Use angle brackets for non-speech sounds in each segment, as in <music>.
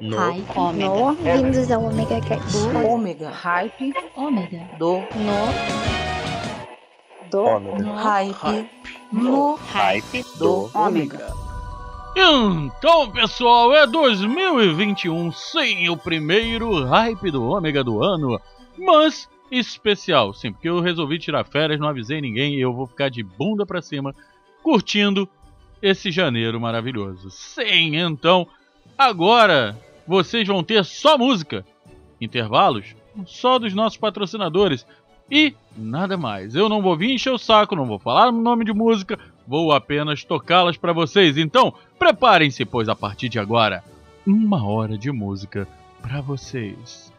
No. Hype. Ômega. No, bem-vindos ao Omega Cast. Ômega. Hype. Ômega. Do. No, do, Ômega. Hype. No. Hype Do. do Ômega. Então, pessoal, é 2021 sem o primeiro hype do ômega do ano, mas especial, sim, porque eu resolvi tirar férias, não avisei ninguém e eu vou ficar de bunda pra cima curtindo esse janeiro maravilhoso. Sim, então, agora vocês vão ter só música, intervalos só dos nossos patrocinadores e nada mais. Eu não vou vir encher o saco, não vou falar o nome de música, vou apenas tocá-las para vocês. Então, preparem-se, pois a partir de agora, uma hora de música para vocês.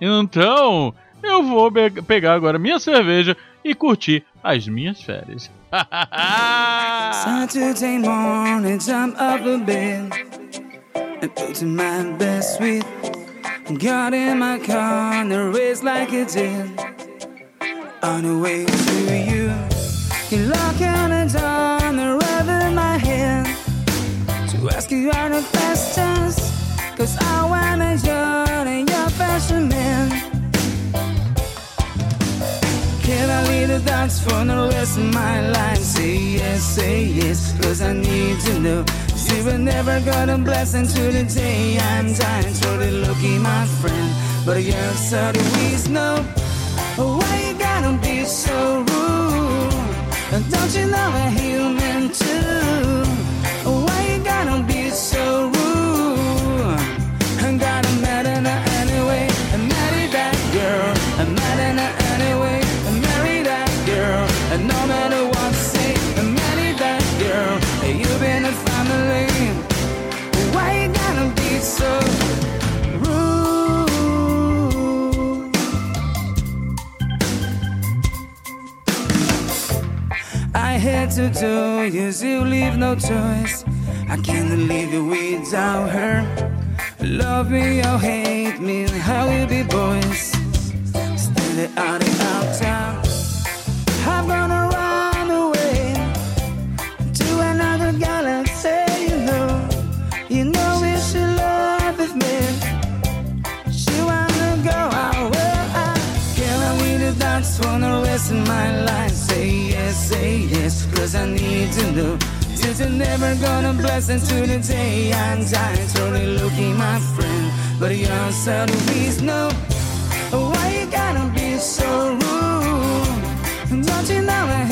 Então, eu vou pegar agora minha cerveja e curtir as minhas férias. <laughs> Saturday morning, jump up a bed and put to my best suite. Got in my car and race like a did. On the way to you, you lock on the door and in my head to ask you all the questions. Cause I wanna join your fashion man. Can I leave the dance for the rest of my life? Say yes, say yes, cause I need to know. You were never gonna bless into the day I'm dying. Totally lucky, my friend. But you're so the know. Why you gotta be so rude? Don't you know I'm human too? Do is you leave no choice. I can't leave you without her. Love me or hate me, how we be boys. Standing out in uptown. I'm gonna run away to another galaxy. You know, you know we should love with me. She wanna go where I can I dance for the rest of my life. Say yes, cause I need to know. You're never gonna bless until the day I'm dying. Totally looking, my friend, but you're so please know. Why you gotta be so rude? Don't you know I'm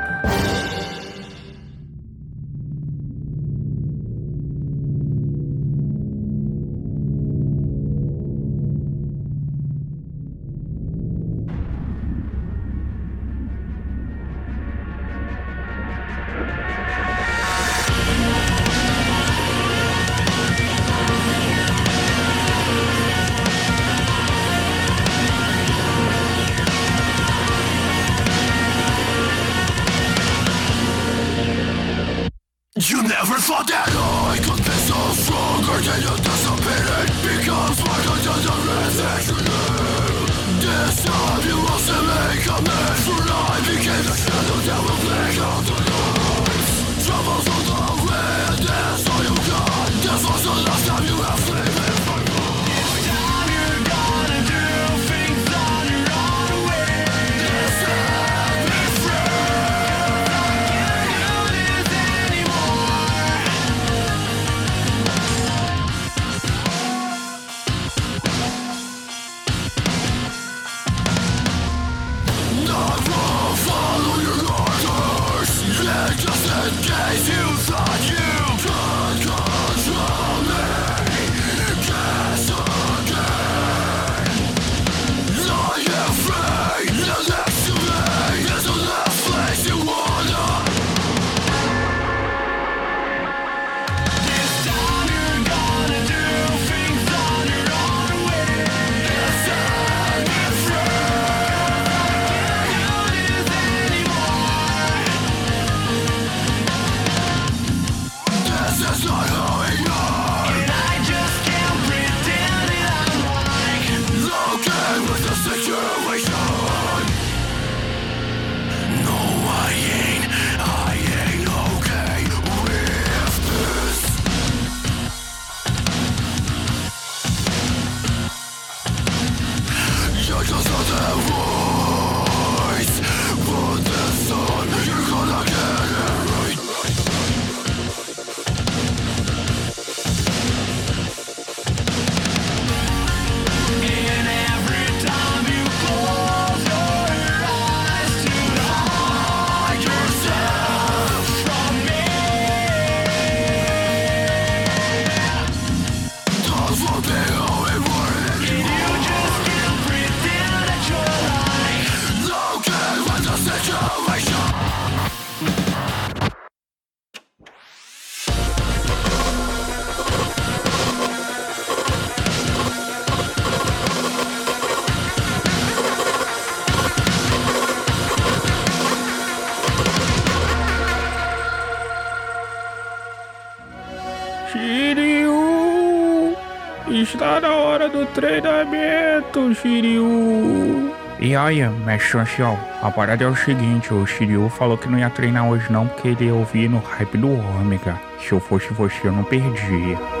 Treinamento, Shiryu. E olha, mestre ancião, a parada é o seguinte, o Shiryu falou que não ia treinar hoje não porque ele ia ouvir no hype do Ômega. Se eu fosse você, eu não perdia.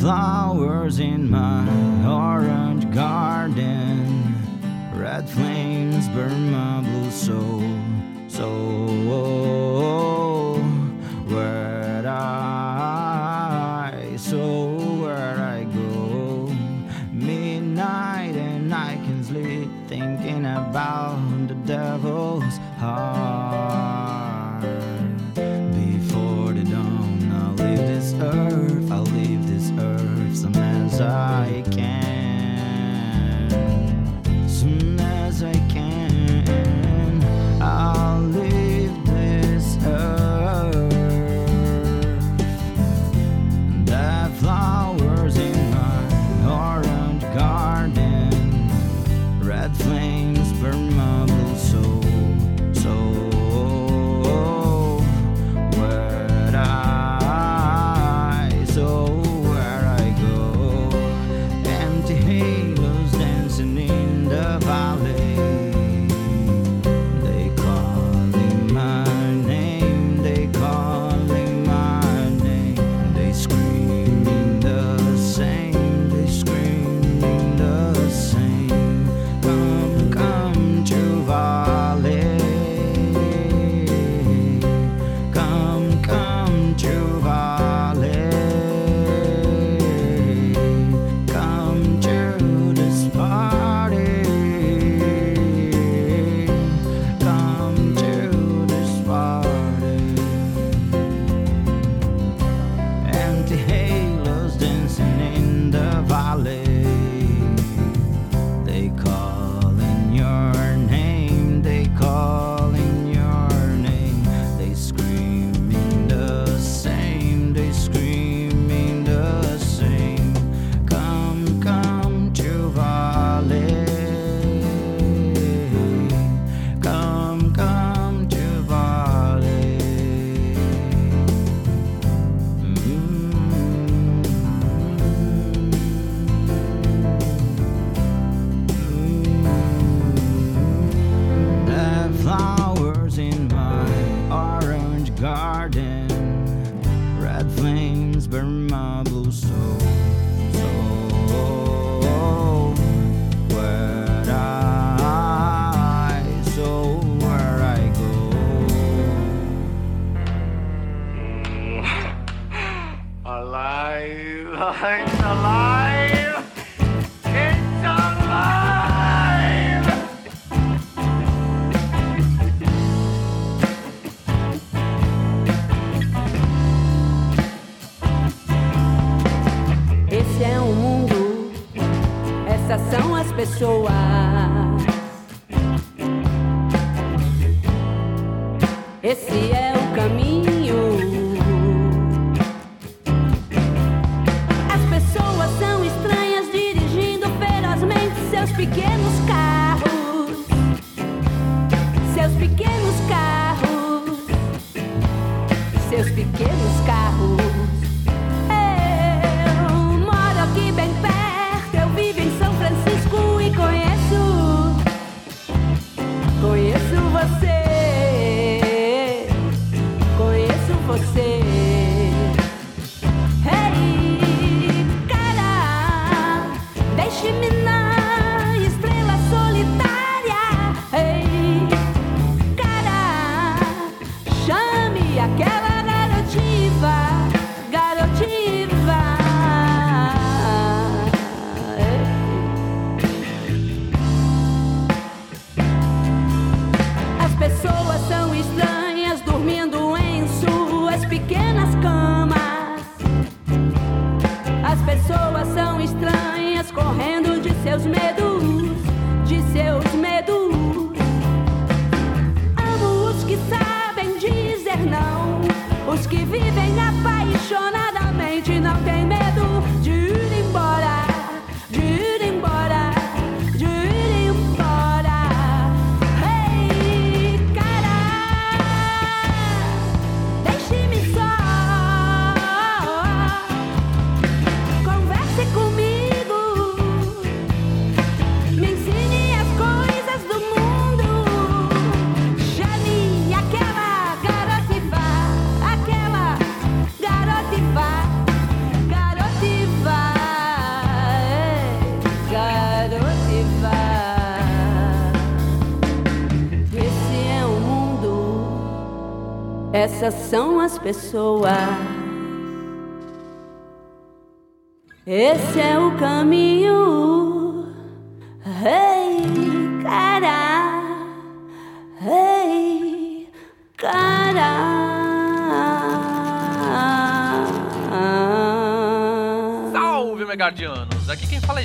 Flowers in my orange garden, red flames burn my blue soul. So where I, so where I go, midnight and I can sleep thinking about the devil's heart. Essas são as pessoas. Esse é o caminho. Ei, cara. Ei, cara. Salve, Megardianos! Aqui quem fala é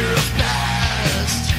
years past.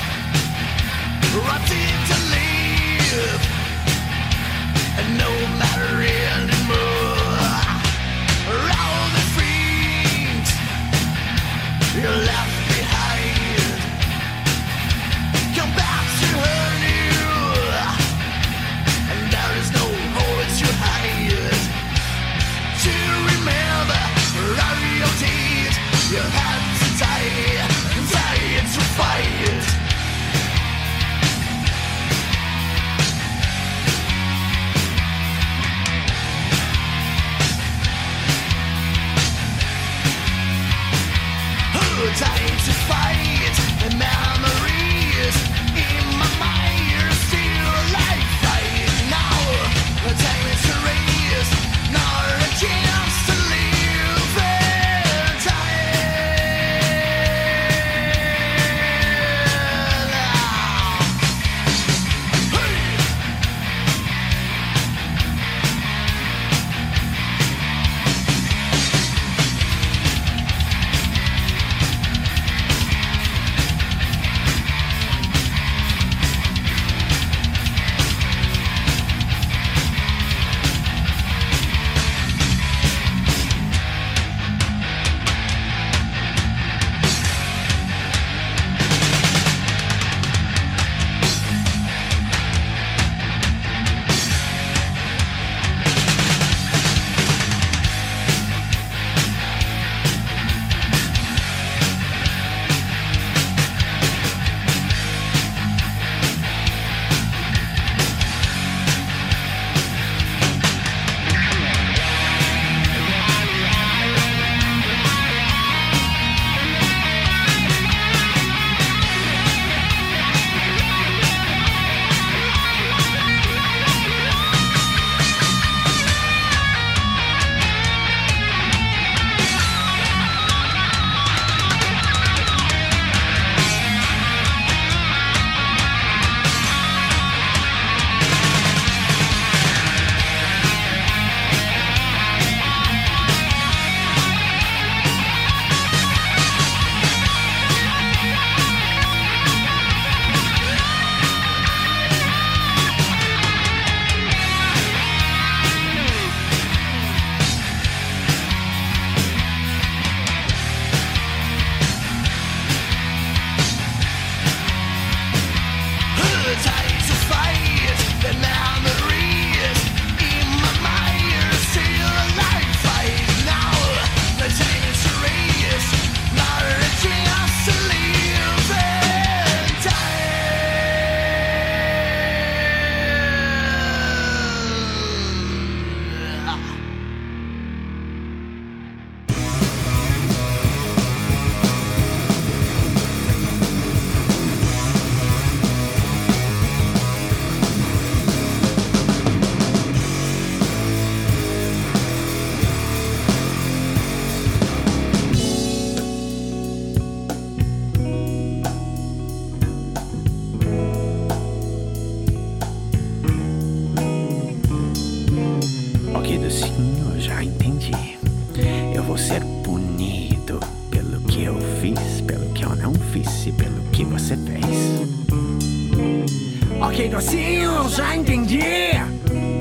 sim eu já entendi.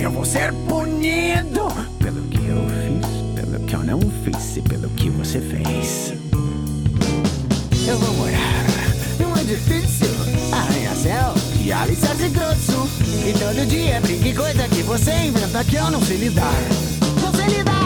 Eu vou ser punido pelo que eu fiz, pelo que eu não fiz e pelo que você fez. Eu vou morar num edifício, arranha-céu e alicerce grosso. E todo dia brinque coisa que você inventa que eu não sei lidar. Não sei lidar.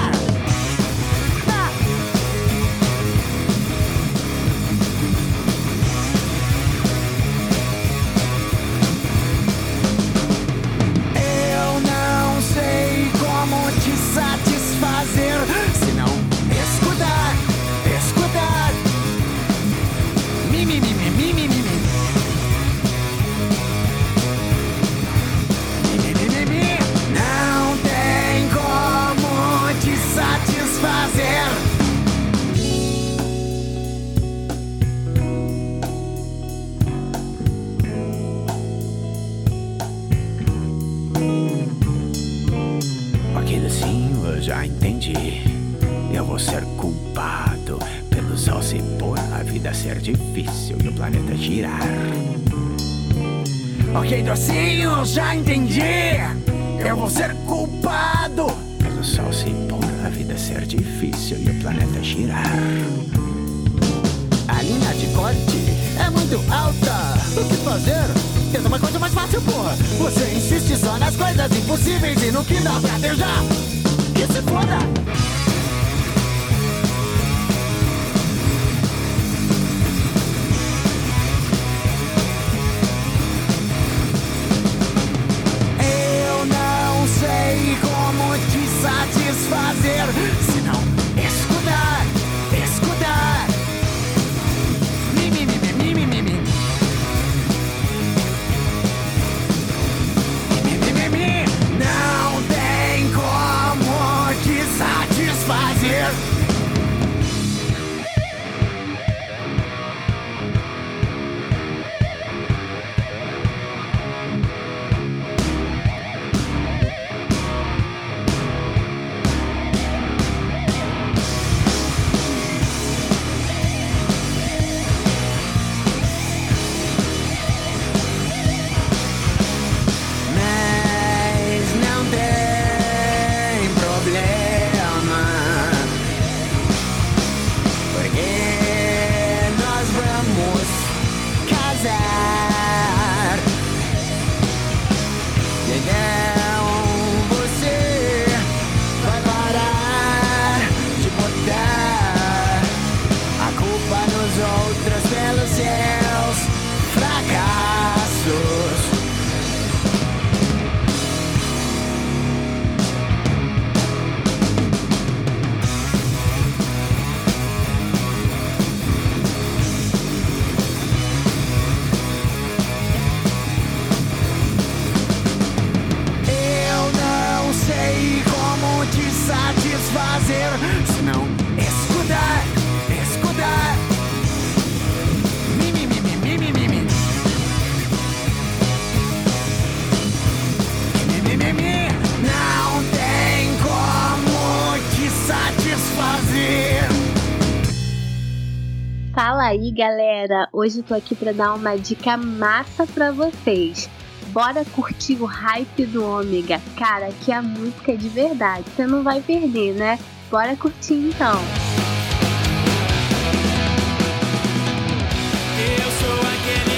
Fala aí, galera! Hoje eu tô aqui para dar uma dica massa para vocês. Bora curtir o hype do Ômega. Cara, que a música é de verdade, você não vai perder, né? Bora curtir então. Eu sou aquele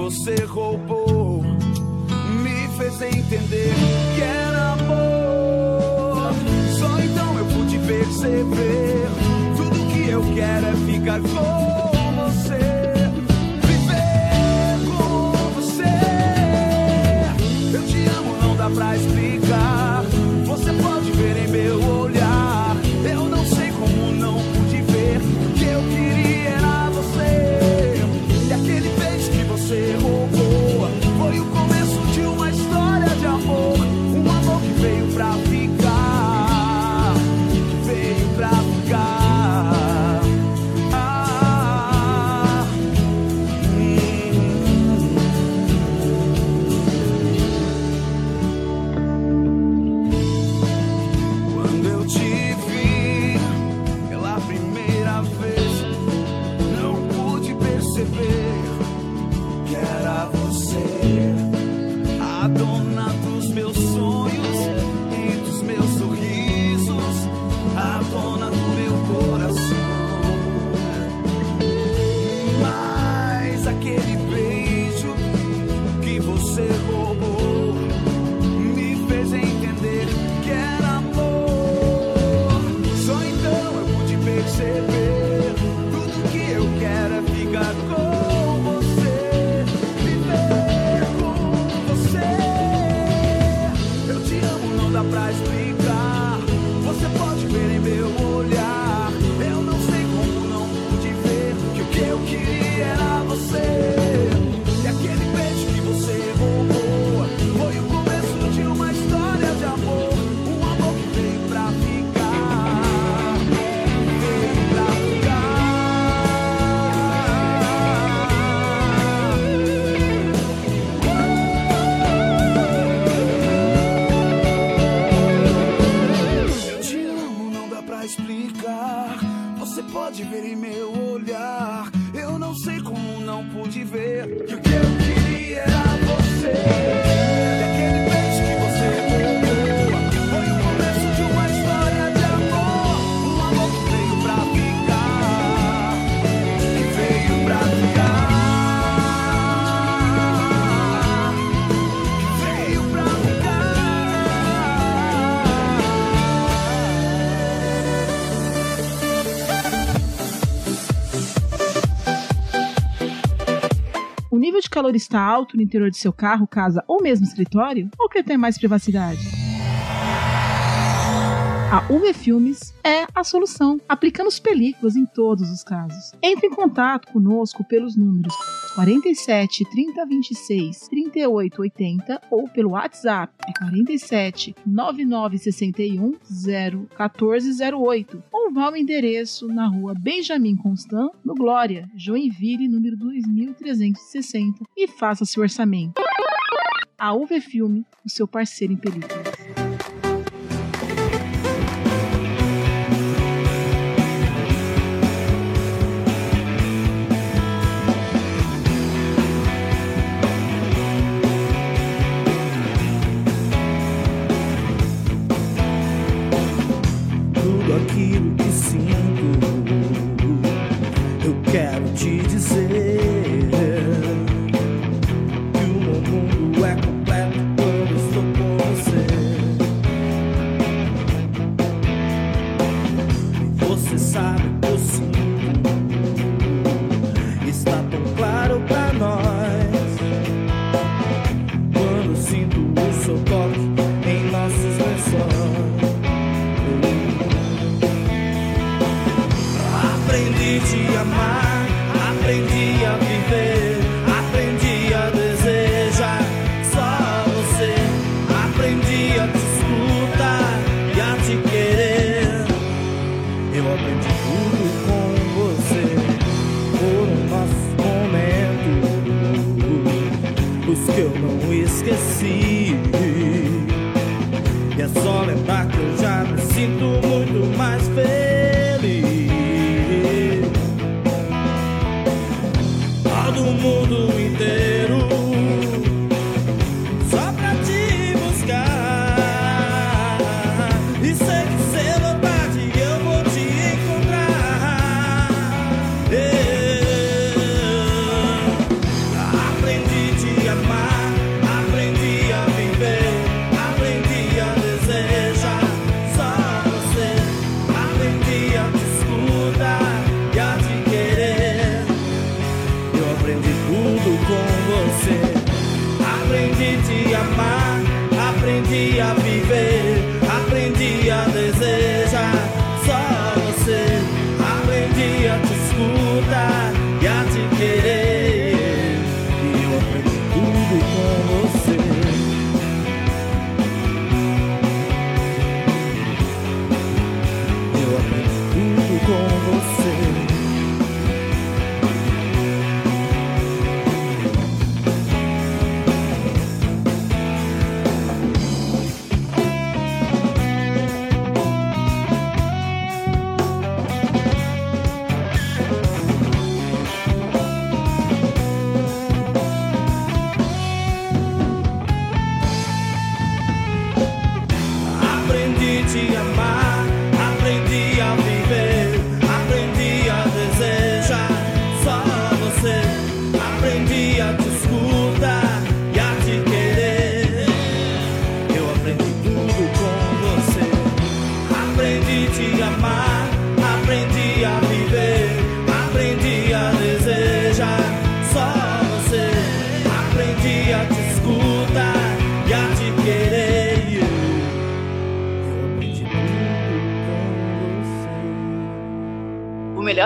você roubou me fez entender que era amor. Só então eu pude perceber tudo que eu quero é ficar com calor está alto no interior de seu carro, casa ou mesmo escritório, ou quer ter mais privacidade? A UV Filmes é a solução. aplicando as películas em todos os casos. Entre em contato conosco pelos números 47 30 26 38 80 ou pelo WhatsApp 47 99 61 0 08 ou vá ao endereço na rua Benjamin Constant, no Glória, Joinville, número 2360 e faça seu orçamento. A UV Filme, o seu parceiro em películas. quero te dizer que o mundo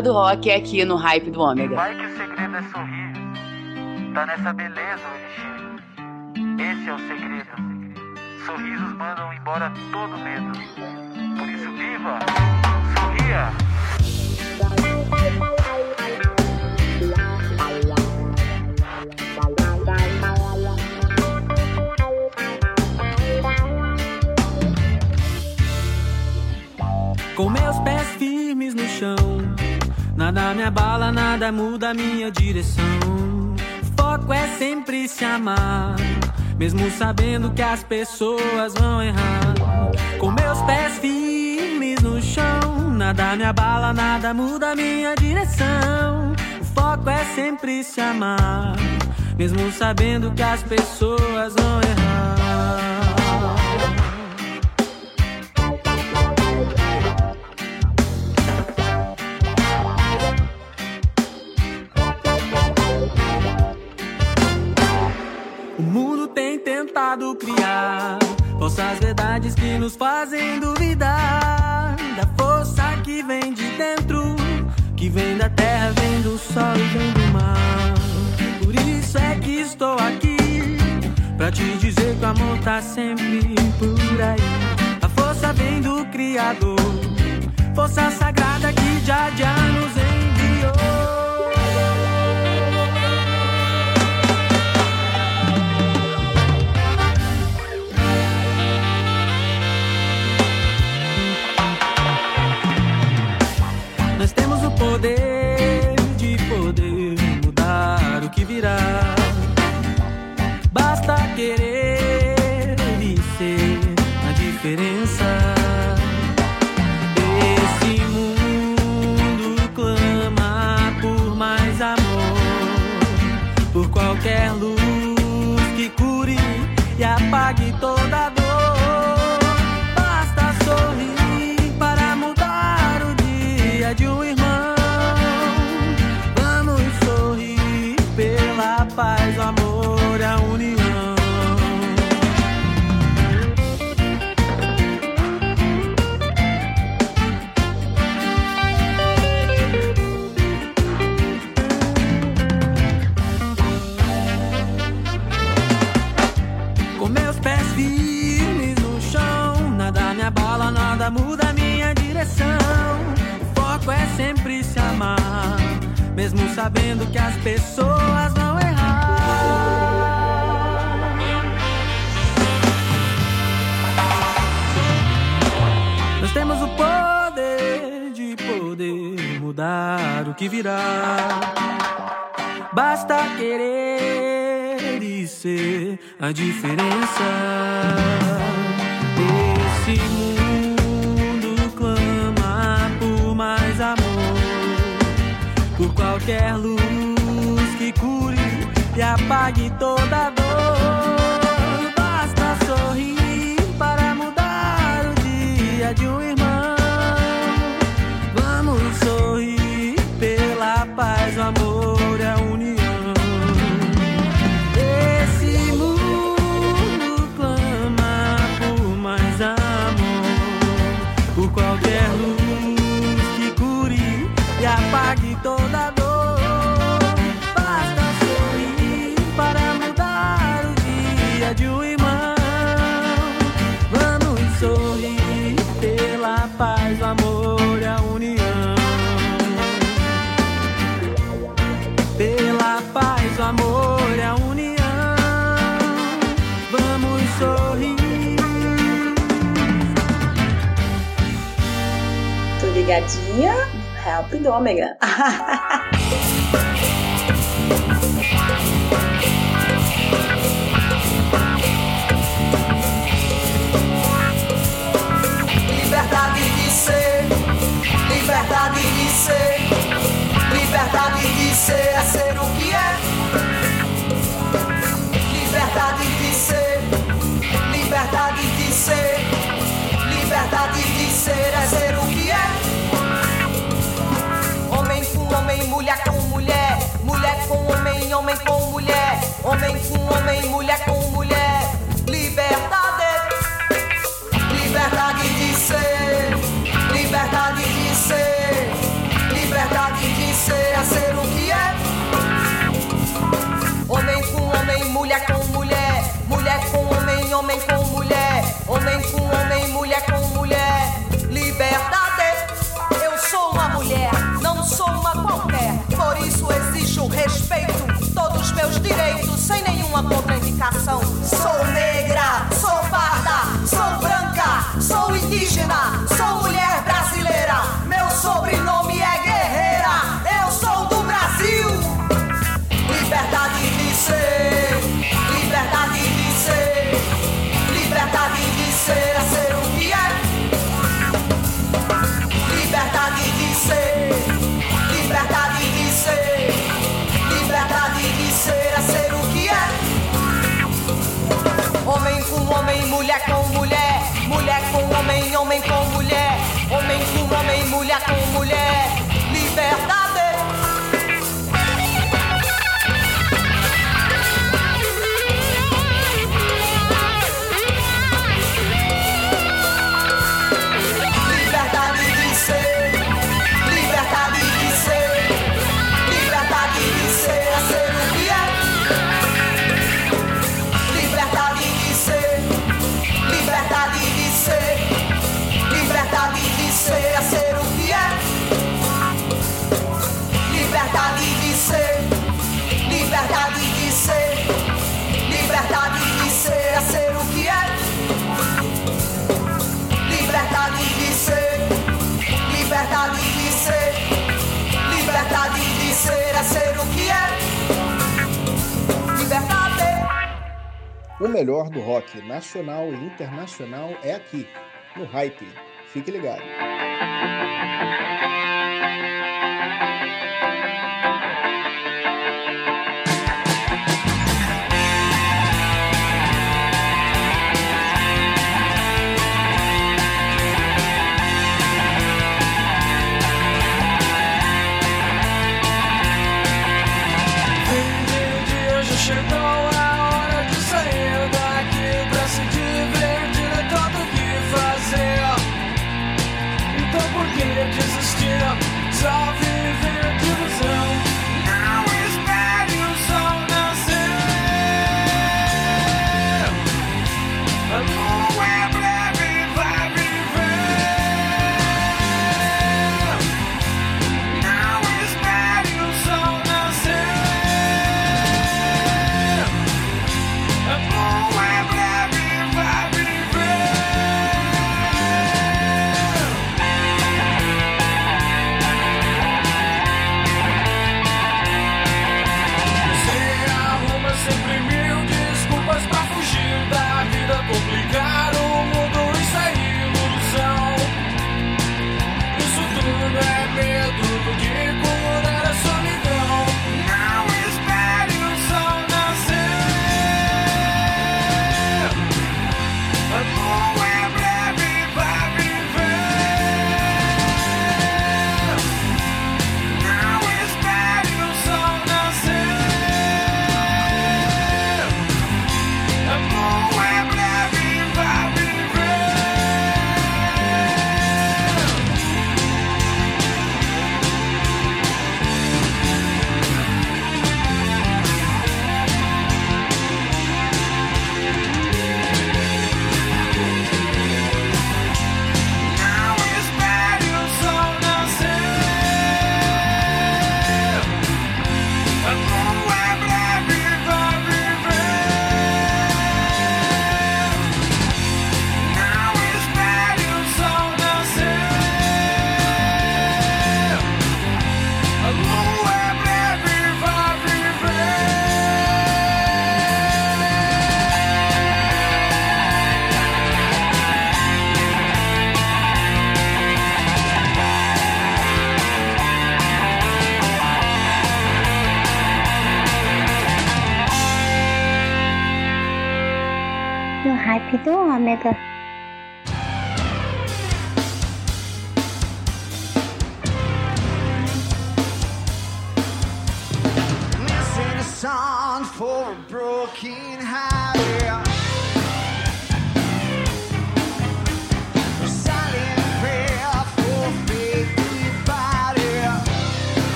do rock é aqui no Hype do Ômega. Nada muda a minha direção. Foco é sempre se amar, mesmo sabendo que as pessoas vão errar. Com meus pés firmes no chão, nada me abala, nada muda a minha direção. O foco é sempre se amar, mesmo sabendo que as pessoas vão errar. Tem tentado criar falsas verdades que nos fazem duvidar da força que vem de dentro, que vem da terra, vem do sol e vem do mar. Por isso é que estou aqui pra te dizer que o amor tá sempre por aí. A força vem do Criador, força sagrada que já já nos enviou. Poder de poder mudar o que virá. nada muda minha direção. O foco é sempre se amar, mesmo sabendo que as pessoas vão errar. Nós temos o poder de poder mudar o que virá. Basta querer e ser a diferença. desse. mundo quer luz que cure e apague toda dor. Basta sorrir para mudar o dia de um Obrigadinha, help dômega. <laughs> melhor do rock nacional e internacional é aqui, no Hype. Fique ligado.